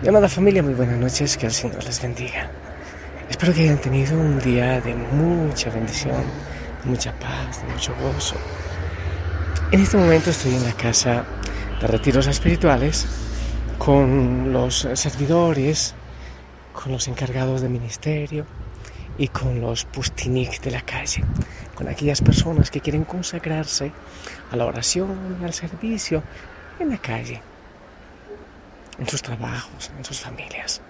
Llamada familia, muy buenas noches, que el Señor les bendiga. Espero que hayan tenido un día de mucha bendición, de mucha paz, de mucho gozo. En este momento estoy en la casa de retiros espirituales con los servidores, con los encargados de ministerio y con los pustinik de la calle, con aquellas personas que quieren consagrarse a la oración, al servicio en la calle, en sus trabajos, en sus familias.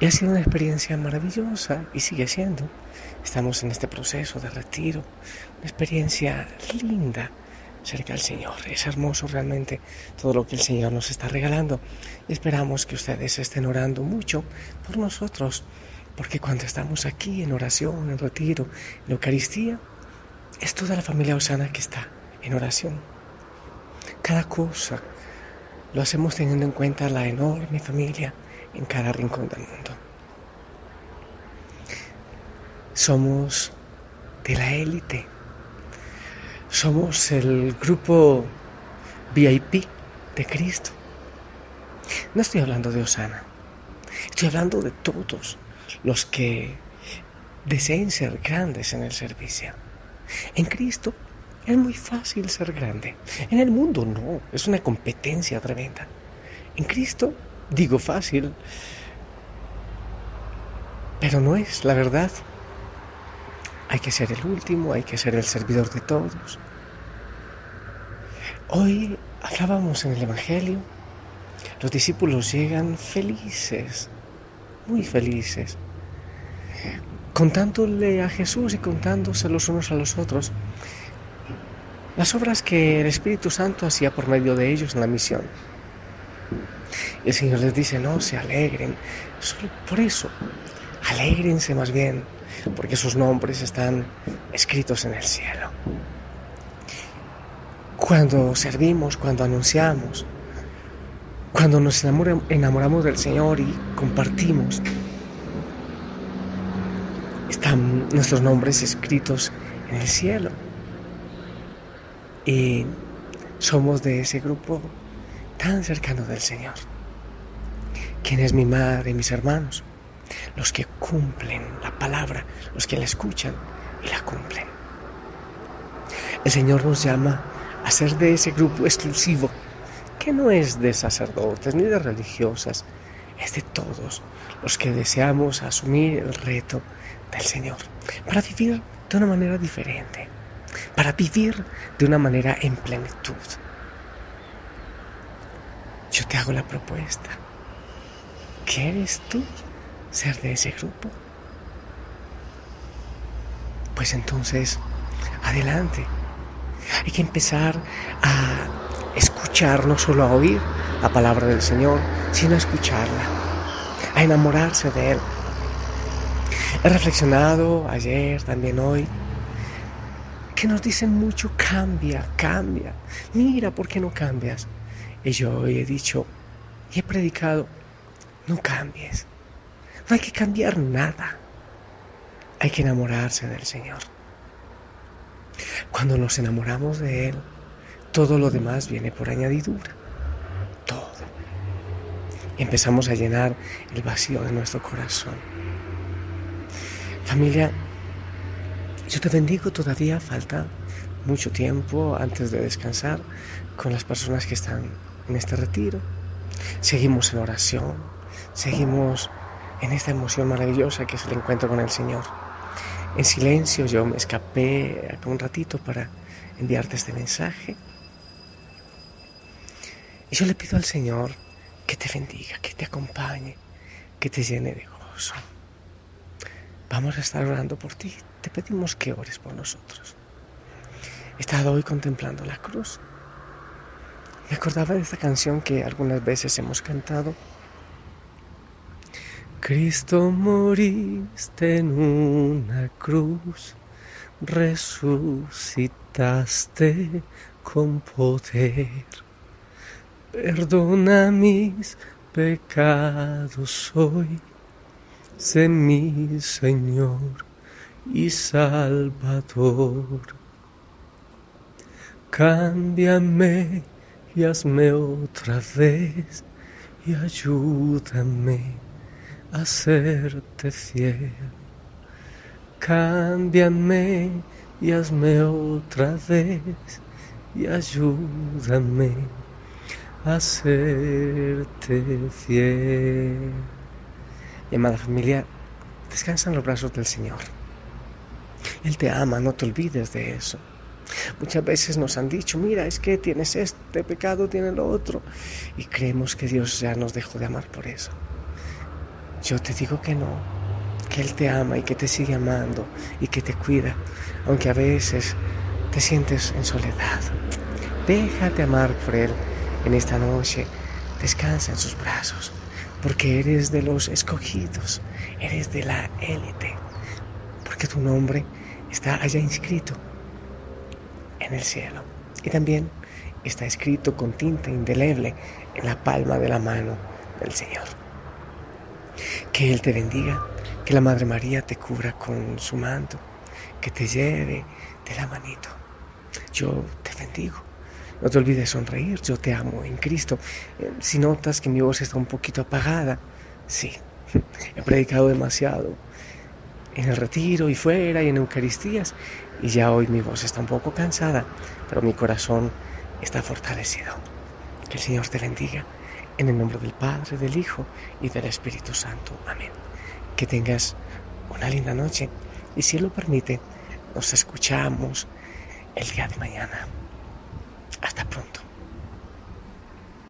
Y ha sido una experiencia maravillosa y sigue siendo. Estamos en este proceso de retiro, una experiencia linda cerca del Señor. Es hermoso realmente todo lo que el Señor nos está regalando. Y esperamos que ustedes estén orando mucho por nosotros, porque cuando estamos aquí en oración, en retiro, en Eucaristía, es toda la familia Osana que está en oración. Cada cosa lo hacemos teniendo en cuenta la enorme familia en cada rincón del mundo. Somos de la élite. Somos el grupo VIP de Cristo. No estoy hablando de Osana. Estoy hablando de todos los que deseen ser grandes en el servicio. En Cristo es muy fácil ser grande. En el mundo no. Es una competencia tremenda. En Cristo digo fácil, pero no es la verdad. Hay que ser el último, hay que ser el servidor de todos. Hoy hablábamos en el Evangelio, los discípulos llegan felices, muy felices, contándole a Jesús y contándose los unos a los otros las obras que el Espíritu Santo hacía por medio de ellos en la misión. Y el Señor les dice, no se alegren, solo por eso, alégrense más bien, porque sus nombres están escritos en el cielo. Cuando servimos, cuando anunciamos, cuando nos enamoramos del Señor y compartimos, están nuestros nombres escritos en el cielo. Y somos de ese grupo tan cercano del Señor. ¿Quién es mi madre mis hermanos? Los que cumplen la palabra, los que la escuchan y la cumplen. El Señor nos llama a ser de ese grupo exclusivo, que no es de sacerdotes ni de religiosas, es de todos los que deseamos asumir el reto del Señor, para vivir de una manera diferente, para vivir de una manera en plenitud. Yo te hago la propuesta. ¿Quieres tú ser de ese grupo? Pues entonces, adelante. Hay que empezar a escuchar, no solo a oír la palabra del Señor, sino a escucharla, a enamorarse de Él. He reflexionado ayer, también hoy, que nos dicen mucho, cambia, cambia. Mira, ¿por qué no cambias? Y yo hoy he dicho y he predicado, no cambies. No hay que cambiar nada. Hay que enamorarse del Señor. Cuando nos enamoramos de Él, todo lo demás viene por añadidura. Todo. empezamos a llenar el vacío de nuestro corazón. Familia, yo te bendigo, todavía falta mucho tiempo antes de descansar con las personas que están en este retiro. Seguimos en oración, seguimos en esta emoción maravillosa que es el encuentro con el Señor. En silencio yo me escapé un ratito para enviarte este mensaje. Y yo le pido al Señor que te bendiga, que te acompañe, que te llene de gozo. Vamos a estar orando por ti. Te pedimos que ores por nosotros. He estado hoy contemplando la cruz Me acordaba de esta canción que algunas veces hemos cantado. Cristo moriste en una cruz, resucitaste con poder. Perdona mis pecados hoy, sé mi Señor y Salvador. Cámbiame y hazme otra vez y ayúdame a serte fiel. Cámbiame y hazme otra vez y ayúdame a serte fiel. Mi amada familia, descansa en los brazos del Señor. Él te ama, no te olvides de eso. Muchas veces nos han dicho, mira, es que tienes este pecado, tienes lo otro, y creemos que Dios ya nos dejó de amar por eso. Yo te digo que no, que Él te ama y que te sigue amando y que te cuida, aunque a veces te sientes en soledad. Déjate amar por Él en esta noche, descansa en sus brazos, porque eres de los escogidos, eres de la élite, porque tu nombre está allá inscrito en el cielo. Y también está escrito con tinta indeleble en la palma de la mano del Señor. Que Él te bendiga, que la Madre María te cubra con su manto, que te lleve de la manito. Yo te bendigo. No te olvides sonreír, yo te amo en Cristo. Eh, si notas que mi voz está un poquito apagada, sí, he predicado demasiado en el retiro y fuera y en Eucaristías y ya hoy mi voz está un poco cansada, pero mi corazón está fortalecido. Que el Señor te bendiga en el nombre del Padre, del Hijo y del Espíritu Santo. Amén. Que tengas una linda noche y si lo permite, nos escuchamos el día de mañana.